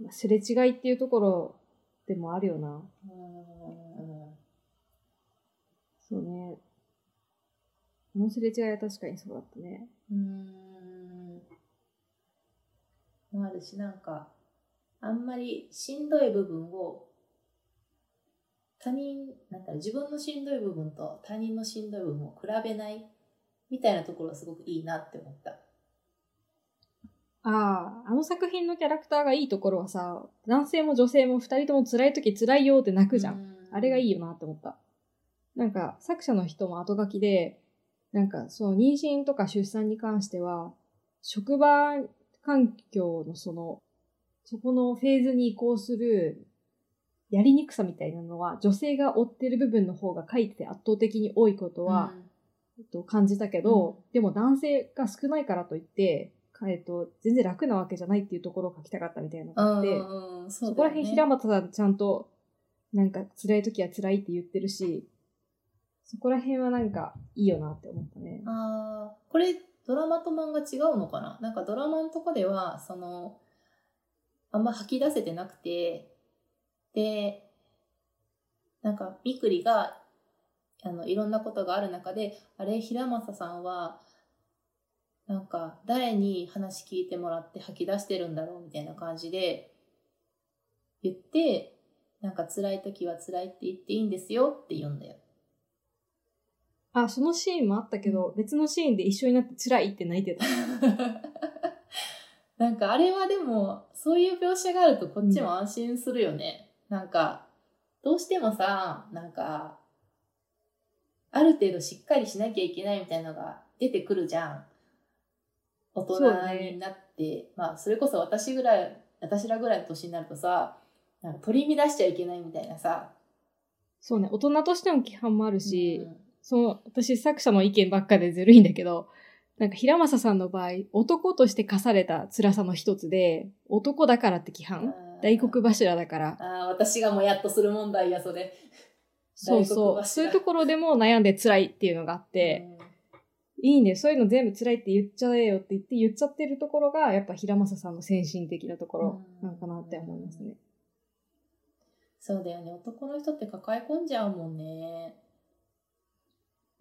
まあすれ違いっていうところでもあるよな。うんそうね。このすれ違いは確かにそうだったね。うーん。もあるし、なんか、あんまりしんどい部分を、他人、なんだろう、自分のしんどい部分と他人のしんどい部分を比べないみたいなところがすごくいいなって思った。ああ、あの作品のキャラクターがいいところはさ、男性も女性も二人とも辛い時辛いよって泣くじゃん。あれがいいい。よなって思った。なんか、作者の人も後書きで、なんか、その妊娠とか出産に関しては、職場環境のその、そこのフェーズに移行する、やりにくさみたいなのは、女性が負ってる部分の方が書いてて圧倒的に多いことは、えっと、感じたけど、でも男性が少ないからといって、かえっと、全然楽なわけじゃないっていうところを書きたかったみたいなのがあって、そうそこら辺平松さんちゃんと、なんか辛い時は辛いって言ってるし、そこら辺はなんかいいよなって思ったね。ああ、これドラマと漫画違うのかな？なんかドラマのとこでは、その、あんま吐き出せてなくて、で、なんか、みくりが、あの、いろんなことがある中で、あれ、平正さんは、なんか、誰に話聞いてもらって吐き出してるんだろうみたいな感じで、言って、なんか辛い時は辛いって言っていいんですよって言うんだよ。あ、そのシーンもあったけど、別のシーンで一緒になって辛いって泣いてた。<laughs> なんかあれはでも、そういう描写があるとこっちも安心するよね。なんか、どうしてもさ、なんか、ある程度しっかりしなきゃいけないみたいなのが出てくるじゃん。大人ねになって、まあそれこそ私ぐらい、私らぐらいの年になるとさ、なんか取り乱しちゃいけないみたいなさ。そうね、大人としての規範もあるし、うんその、私作者の意見ばっかでずるいんだけど、なんか平正さんの場合、男として課された辛さの一つで、男だからって規範大黒柱だから。ああ、私がもやっとする問題や、それ。そうそう。そういうところでも悩んで辛いっていうのがあって、いいね、そういうの全部辛いって言っちゃえよって言って言っちゃってるところが、やっぱ平正さんの先進的なところなのかなって思いますね。そうだよね。男の人って抱え込んじゃうもんね。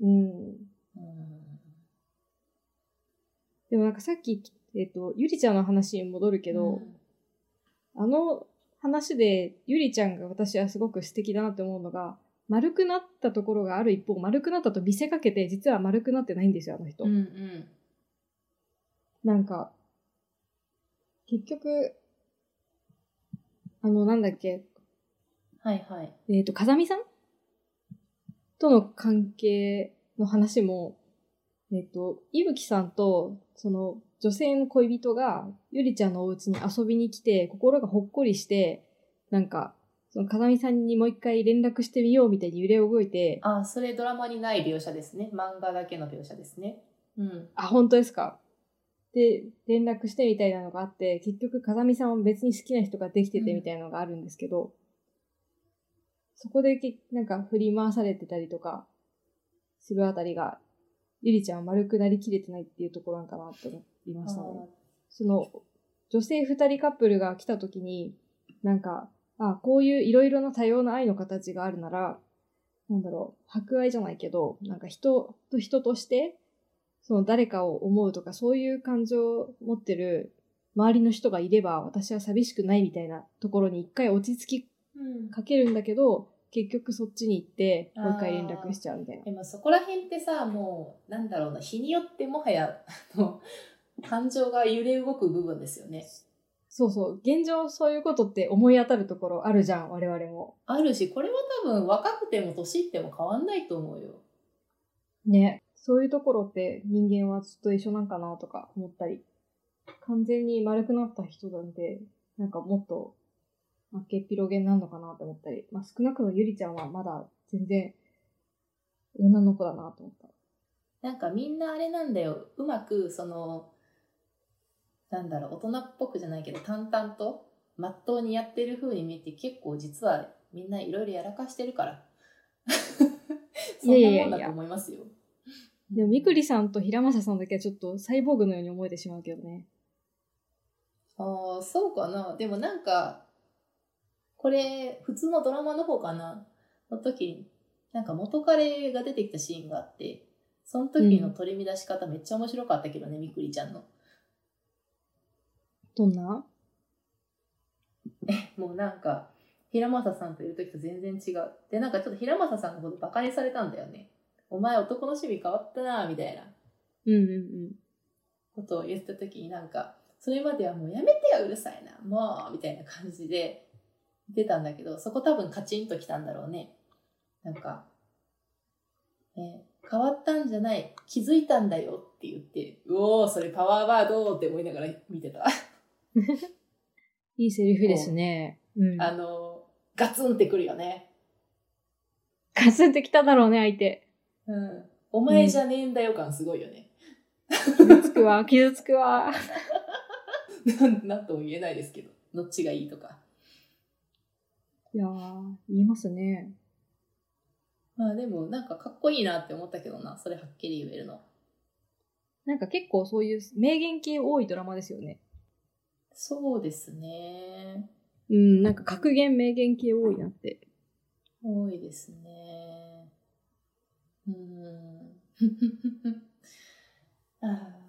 うん。うん。でもなんかさっき、えっ、と、ゆりちゃんの話に戻るけど、あの話でゆりちゃんが私はすごく素敵だなって思うのが、丸くなったところがある一方、丸くなったと見せかけて、実は丸くなってないんですよ、あの人。うんうん。なんか、結局、あの、なんだっけ、はいはい。えっ、と、風見さん？との関係の話も、えっ、と、いぶきさんと、その、女性の恋人が、ゆりちゃんのお家に遊びに来て、心がほっこりして、なんか、その風見さんにもう一回連絡してみようみたいに揺れ動いて、あ、それドラマにない描写ですね。漫画だけの描写ですね。うん。あ、本当ですか？で、連絡してみたいなのがあって、結局風見さんは別に好きな人ができててみたいなのがあるんですけど、そこでけなんか振り回されてたりとかするあたりが、ゆりちゃんは丸くなりきれてないっていうところなんかなって思いましたね。その、女性二人カップルが来た時に、なんか、あ、こういういろいろな多様な愛の形があるなら、なんだろう、博愛じゃないけど、なんか人と人として、その誰かを思うとか、そういう感情を持ってる周りの人がいれば、私は寂しくないみたいなところに一回落ち着きうん。かけるんだけど、結局そっちに行って、もう一回連絡しちゃうみたいな。でもそこら辺ってさ、もう、なんだろうな、日によってもはや、あの感情が揺れ動く部分ですよね。そうそう。現状そういうことって思い当たるところあるじゃん、我々も。あるし、これは多分若くても年いっても変わんないと思うよ。ね。そういうところって人間はずっと一緒なんかなとか思ったり。完全に丸くなった人なんて、なんかもっと、あっけっぴろげになるのかなと思ったり。まあ少なくともゆりちゃんはまだ全然女の子だなと思った。なんかみんなあれなんだよ。うまく、その、なんだろう、大人っぽくじゃないけど、淡々と、まっとうにやってる風に見えて、結構実はみんないろいろやらかしてるから。<laughs> そんなもんだと思いますよ。でもみくりさんと平正さんだけはちょっとサイボーグのように思えてしまうけどね。ああ、そうかな。でもなんか、これ、普通のドラマの方かな？の時に、なんか元彼が出てきたシーンがあって、その時の取り乱し方めっちゃ面白かったけどね、みくりちゃんの。どんな？もうなんか、平正さんといる時と全然違う。で、なんかちょっと平正さんのことバカにされたんだよね。お前男の趣味変わったなみたいなうんうんうん。ことを言った時になんか、それまではもうやめてようるさいな、もうみたいな感じで出たんだけど、そこ多分カチンときたんだろうね。なんか、ね、変わったんじゃない、気づいたんだよって言って、うおー、それパワーワードって思いながら見てた。<laughs> いいセリフですね。うん。あの、ガツンってくるよね。ガツンってきただろうね、相手。うん。お前じゃねえんだよ感すごいよね。傷つくわ、傷つくわ。<laughs> なんなんとも言えないですけど、どっちがいいとか。いやー、言いますね。まあでも、なんかかっこいいなって思ったけどな、それはっきり言えるの。なんか結構そういう名言系多いドラマですよね。そうですね。うん、なんか格言名言系多いなって。多いですね。うーん。<laughs> あー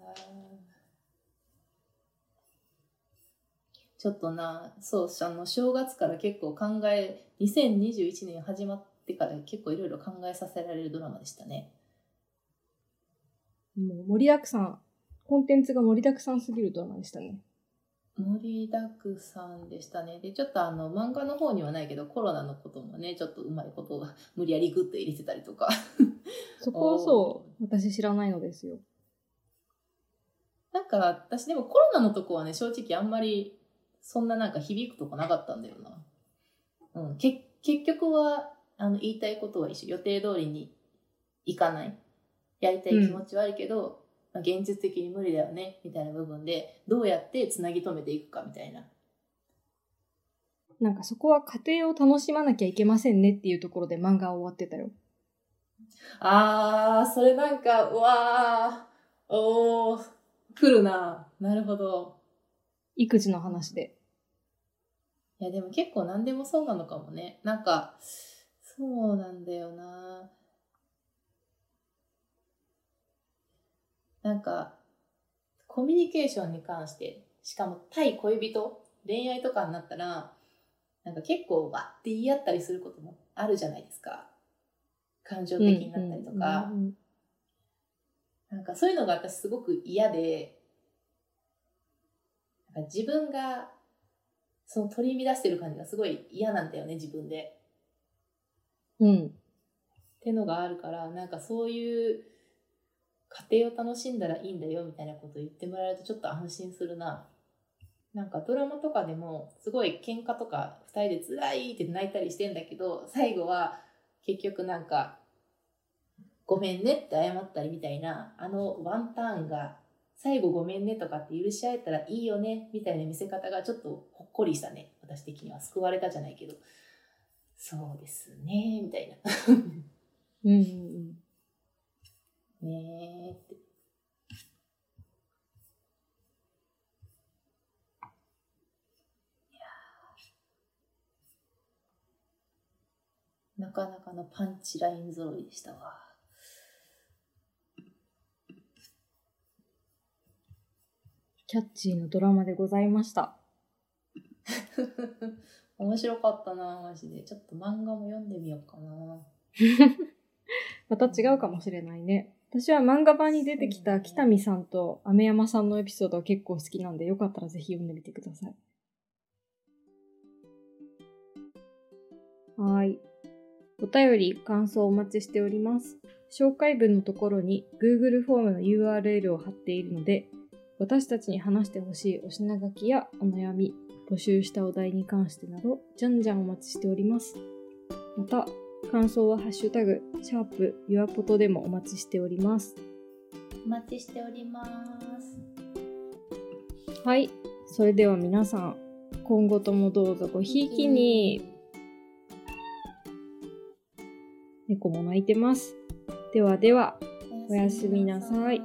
ちょっとな、そう、あの、正月から結構考え、2021年始まってから結構いろいろ考えさせられるドラマでしたね。もう盛りだくさん、コンテンツが盛りだくさんすぎるドラマでしたね。盛りだくさんでしたね。で、ちょっとあの、漫画の方にはないけど、コロナのこともね、ちょっとうまいことが無理やりグッと入れてたりとか。そこはそう、私知らないのですよ。なんか私でもコロナのとこはね正直あんまりそんななんか響くとこなかったんだよな。うん、け結局はあの言いたいことは一緒予定通りにいかないやりたい気持ちはあるけど、まあ、現実的に無理だよねみたいな部分でどうやってつなぎ止めていくかみたいな。なんかそこは家庭を楽しまなきゃいけませんねっていうところで漫画は終わってたよ。あーそれなんかうわーおー来るななるほど。育児の話で。いやでも結構何でもそうなのかもね。なんか、そうなんだよな。なんか、コミュニケーションに関して、しかも対恋人、恋愛とかになったら、なんか結構わって言い合ったりすることもあるじゃないですか。感情的になったりとか。なんかそういうのが私すごく嫌で、なんか自分がその取り乱してる感じがすごい嫌なんだよね、自分で。うん。うん。ってのがあるから、なんかそういう家庭を楽しんだらいいんだよみたいなこと言ってもらえるとちょっと安心するな。なんかドラマとかでもすごい喧嘩とか二人で辛いって泣いたりしてんだけど、最後は結局なんかごめんねって謝ったりみたいな、あのワンターンが最後ごめんねとかって許し合えたらいいよねみたいな見せ方がちょっとほっこりしたね。私的には救われたじゃないけど。そうですね、みたいな。うんうんうん。ねえって。なかなかのパンチライン揃いでしたわ。キャッチーなドラマでございました。<laughs> 面白かったな、マジで。ちょっと漫画も読んでみようかな。また違うかもしれないね。私は漫画版に出てきた北見さんと飴山さんのエピソードが結構好きなんで、よかったらぜひ読んでみてください。はーい。お便り、感想お待ちしております。紹介文のところに Google フォームの URL を貼っているので、私たちに話してほしいお品書きやお悩み、募集したお題に関してなど、じゃんじゃんお待ちしております。また、感想はハッシュタグ、シャープ、ユアポトでもお待ちしております。お待ちしております。はい。それでは皆さん、今後ともどうぞごひいきに。猫も泣いてます。ではでは。おやすみなさい